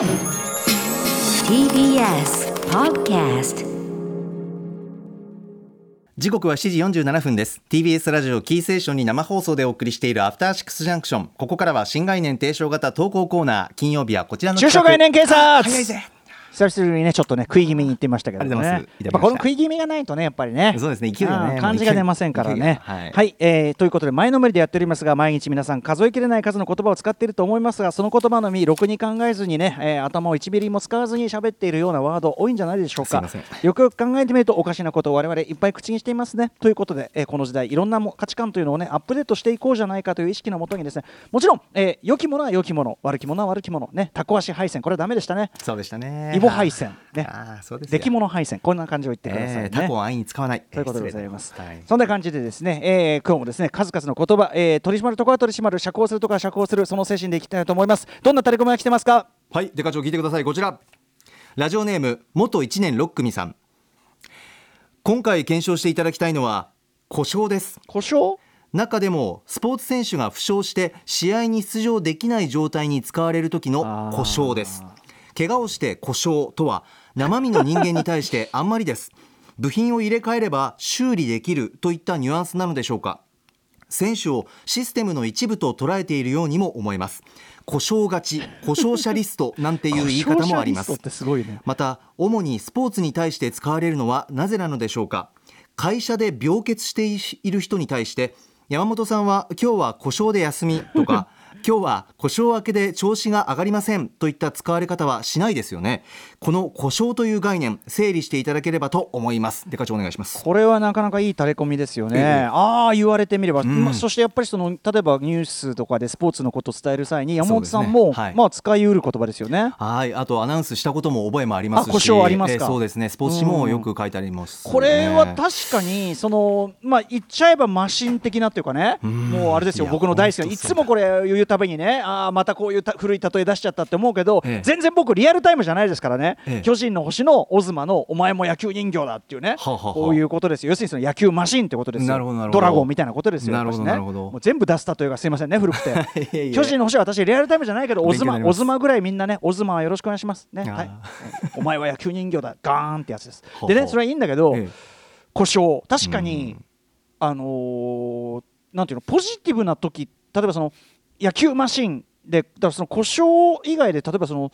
TBS Podcast 時刻は7時47分です。TBS ラジオキーセーションに生放送でお送りしているアフターシックスジャンクションここからは新概念提唱型投稿コーナー。金曜日はこちらの中小概念警察早いぜ久しぶりにねちょっとね食い気味に言ってみましたけどね。ます。やっぱこの食い気味がないとねやっぱりね。そうですね勢いがね感じが出ませんからね。勢いがは、はい。いえーということで前のめりでやっておりますが毎日皆さん数えきれない数の言葉を使っていると思いますがその言葉のみろくに考えずにね、えー頭を1ミリも使わずに喋っているようなワード多いんじゃないでしょうか。よくよく考えてみるとおかしなことを我々いっぱい口にしていますね。ということで、えーこの時代いろんなも価値観というのをねアップデートしていこうじゃないかという意識のもとにですね。もちろん、えー良きものは良きもの悪きものは悪きもの。ねタコ足配線これはダメでしたね。そうでしたね。イボ配線ねああそうですよ出来物配線こんな感じを言ってくださいね、えータコを安易に使わないということでございます。はいそんな感じでですね、えー今日もですね数々の言葉、えー取り締まるところは取り締まる、釈放するところは釈放する、その精神でいきたいと思います。どんなタレコミが来てますか？はい、デカ長聞いてください。こちら。ラジオネーム元一年六組さん。今回検証していただきたいのは故障です。故障？中でもスポーツ選手が負傷して試合に出場できない状態に使われる時の故障です怪我をして故障とは生身の人間に対してあんまりです。部品を入れ替えれば修理できるといったニュアンスなのでしょうか。選手をシステムの一部と捉えているようにも思えます。故障勝ち故障者リストなんていう言い方もあります。また主にスポーツに対して使われるのはなぜなのでしょうか。会社で病欠している人に対して山本さんは今日は故障で休みとか今日は故障明けで調子が上がりませんといった使われ方はしないですよね。この故障という概念整理していただければと思います。デカ長お願いします。これはなかなかいいタレコミですよね。ええ。ああ言われてみれば、ん。まあそしてやっぱりその例えばニュースとかでスポーツのことを伝える際に山本さんも、ねはい。まあ使いうる言葉ですよね。はい。あとアナウンスしたことも覚えもありますし。あ故障ありますか。えーそうですね。スポーツ紙もよく書いてあります、ね。これは確かにそのまあ言っちゃえばマシン的なっていうかね。ん。もうあれですよ。僕の大好きないつもこれ言うたびにねああまたこういうた古い例え出しちゃったって思うけど、ええ。全然僕リアルタイムじゃないですからね、ええ。巨人の星のオズマのお前も野球人形だっていうね。はあはこういうことですよ。要するにその野球マシンってことですよ。ドラゴンみたいなことですよ。ね。全部出す例えがすいませんね古くて。巨人の星は私リアルタイムじゃないけどオズマオズマぐらいみんなねオズマはよろしくお願いしますね。はい。お前は野球人形だ。ガーンってやつです。でねそれはいいんだけど、ええ。故障。確かに、あのーなんていうのポジティブな時例えばその野球マシンでだからその故障以外で例えばその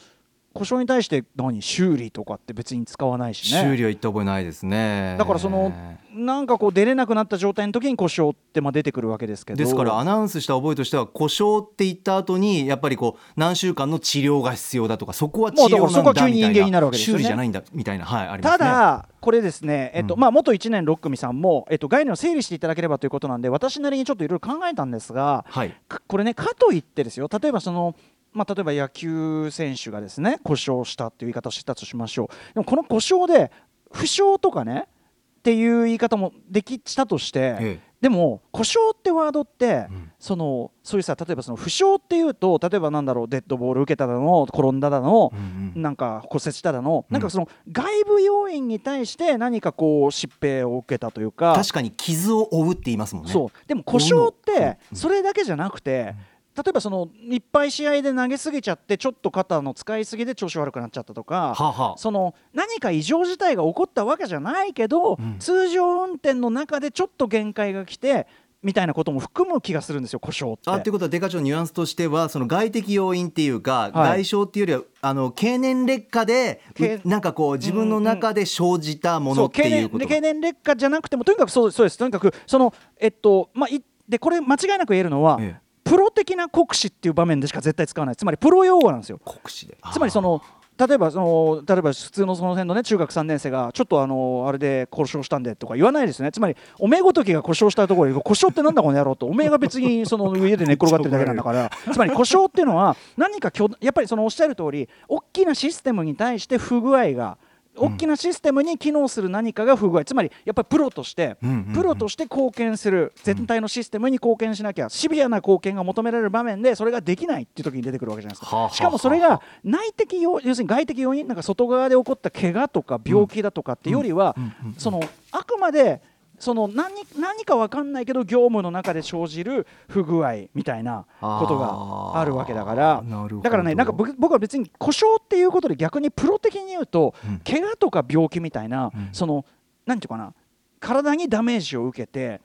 故障に対して何修理とかって別に使わないしね。修理は言った覚えないですね。だからそのなんかこう出れなくなった状態の時に故障ってまあ出てくるわけですけど。ですからアナウンスした覚えとしては故障って言った後にやっぱりこう何週間の治療が必要だとかそこは治もうだから療なんそこは急に人間になるわけですよね。修理じゃないんだみたいなはいありますたねだ、これですね、えっとうん。まあ、元1年6組さんも、えっと、概念を整理していただければということなんで私なりにちょっといろいろ考えたんですがはい。かこれねかといってですよ例えばその、まあ、例えば野球選手がですね故障したっていう言い方をしてたとしましょう。でもこの故障で負傷とかねっていう言い方もできしたとして、ええ。でも故障ってワードって、うん。そのそういうさ例えばその負傷っていうと例えばなんだろうデッドボール受けただの転んだだの、うんうん。なんか骨折しただの、うん。なんかその外部要因に対して何かこう疾病を受けたというか確かに傷を負うって言いますもんね。そう。でも故障っうん。てそれだけじゃなくて、例えばそのいっぱい試合で投げすぎちゃってちょっと肩の使いすぎで調子悪くなっちゃったとか、はあはあ。その何か異常事態が起こったわけじゃないけど、ん。通常運転の中でちょっと限界が来てみたいなことも含む気がするんですよ故障って。あっていうことはデカ長のニュアンスとしてはその外的要因っていうか、はい。外傷っていうよりはあの経年劣化でなんかこう自分の中で生じたものっていうこと。経年劣化じゃなくてもとにかくそうそうです。とにかくそのえっとまあいでこれ間違いなく言えるのは、ええプロ的な酷使っていう場面でしか絶対使わない。つまりプロ用語なんですよ。酷使で。つまりその例えばその例えば普通のその辺のね中学3年生がちょっとあのあれで故障したんでとか言わないですよね。つまりおめえごときが故障したところで故障ってなんだこの野郎とおめえが別にその家で寝っ転がってるだけなんだから。つまり故障っていうのは何か巨やっぱりそのおっしゃる通り大きなシステムに対して不具合が大きなシステムに機能する何かが不具合。つまりやっぱりプロとしてプロとして貢献する全体のシステムに貢献しなきゃシビアな貢献が求められる場面でそれができないっていう時に出てくるわけじゃないですか。しかもそれが内的要要するに外的要因なんか外側で起こった怪我とか病気だとかっていうよりはそのあくまでその何何か分かんないけど業務の中で生じる不具合みたいなことがあるわけだから。だからねなんか僕僕は別に故障っていうことで逆にプロ的に言うと、うん、怪我とか病気みたいな、うん、その何て言うかな体にダメージを受けて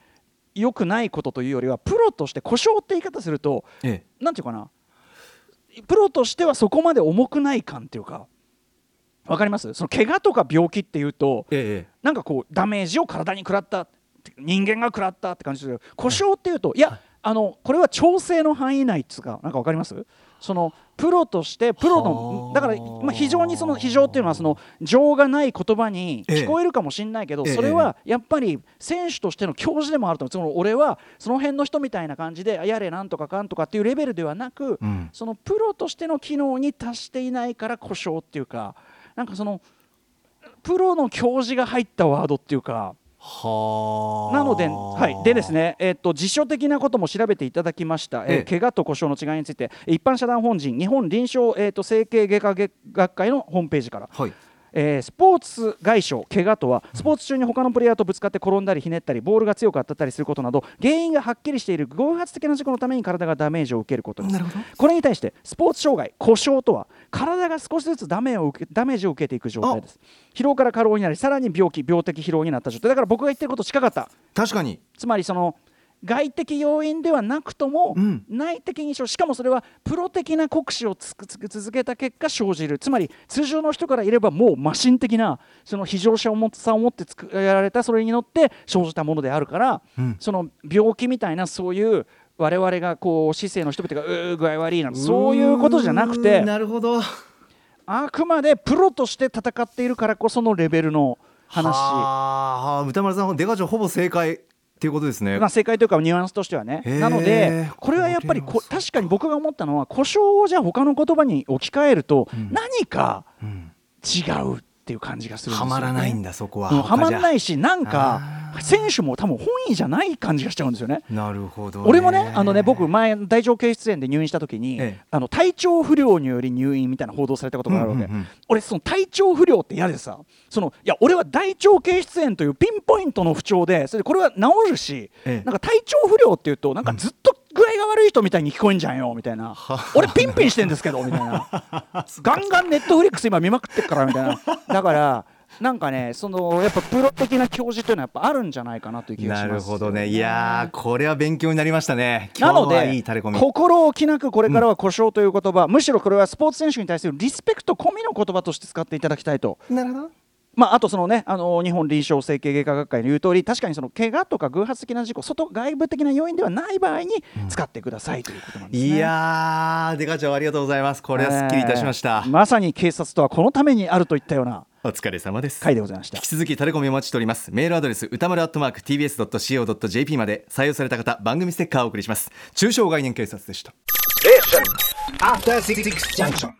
良くないことというよりはプロとして故障って言い方すると何、え。え、て言うかなプロとしてはそこまで重くない感っていうか分かります？その怪我とか病気っていうと、ええ、なんかこうダメージを体に食らった人間が食らったって感じですけど故障っていうと、いやあのこれは調整の範囲内っつうかなんか分かります？そのプロとしてプロのだから、まあ、非常にその非常っていうのはその情がない言葉に聞こえるかもしれないけど、それはやっぱり選手としての教授でもあると思うその俺はその辺の人みたいな感じでやれなんとかかんとかっていうレベルではなく、そのプロとしての機能に達していないから故障っていうかなんかそのプロの教授が入ったワードっていうかなので,、はい、でですね、えーと、辞書的なことも調べていただきました、えー、怪我と故障の違いについて一般社団法人日本臨床、えーと、整形外科学会のホームページから、はいえー、スポーツ外傷怪我とはスポーツ中に他のプレイヤーとぶつかって転んだりひねったりボールが強く当たったりすることなど原因がはっきりしている偶発的な事故のために体がダメージを受けることですこれに対してスポーツ障害故障とは体が少しずつダメを受けダメージを受けていく状態です。疲労から過労になりさらに病気病的疲労になった状態。だから僕が言ってること近かった。確かに。つまりその外的要因ではなくとも、うん、内的にしかもそれはプロ的な酷使を続けた結果生じる。つまり通常の人からいればもうマシン的なその非常者重さを持って作られたそれに乗って生じたものであるから、うん、その病気みたいなそういう我々がこう市政の人々がうー具合悪いなそういうことじゃなくてなるほど。あくまでプロとして戦っているからこそのレベルの話。はあ、歌丸さん出川ちゃんほぼ正解っていうことですね。まあ正解というかニュアンスとしてはね。なのでこれはやっぱりこ確かに僕が思ったのは故障をじゃあ他の言葉に置き換えると何か違うっていう感じがするんですよ、ね、はまらないんだそこは。はまらないしなんか。選手も多分本意じゃない感じがしちゃうんですよね。なるほど、俺もねあのね僕前大腸憩室炎で入院した時に、ええ、あの体調不良により入院みたいな報道されたことがあるわけ、うんうんうん、俺その体調不良って嫌でさそのいや俺は大腸憩室炎というピンポイントの不調でそれでこれは治るし、え、なんか体調不良っていうとなんかずっと具合が悪い人みたいに聞こえんじゃんよみたいな。俺ピンピンしてんですけどみたいな。ガンガンネットフリックス今見まくってっからみたいな。だからなんかねそのやっぱプロ的な教授というのはやっぱあるんじゃないかなという気がします、なるほどね。いやこれは勉強になりましたね。なので心置きなくこれからは故障という言葉、うん、むしろこれはスポーツ選手に対するリスペクト込みの言葉として使っていただきたいと。なるほど。まあ、あとそのねあの日本臨床整形外科学会の言う通り確かにその怪我とか偶発的な事故外外部的な要因ではない場合に使ってください、ということなんです、ね、いやーデカ長ありがとうございます。これはすっきりいたしました、えー、まさに警察とはこのためにあるといったようなお疲れ様です。回でございました。引き続きタレコミお待ちしております。メールアドレス歌丸アットマーク tbs.co.jp まで採用された方番組ステッカーをお送りします。中小概念警察でした。え After 66 junction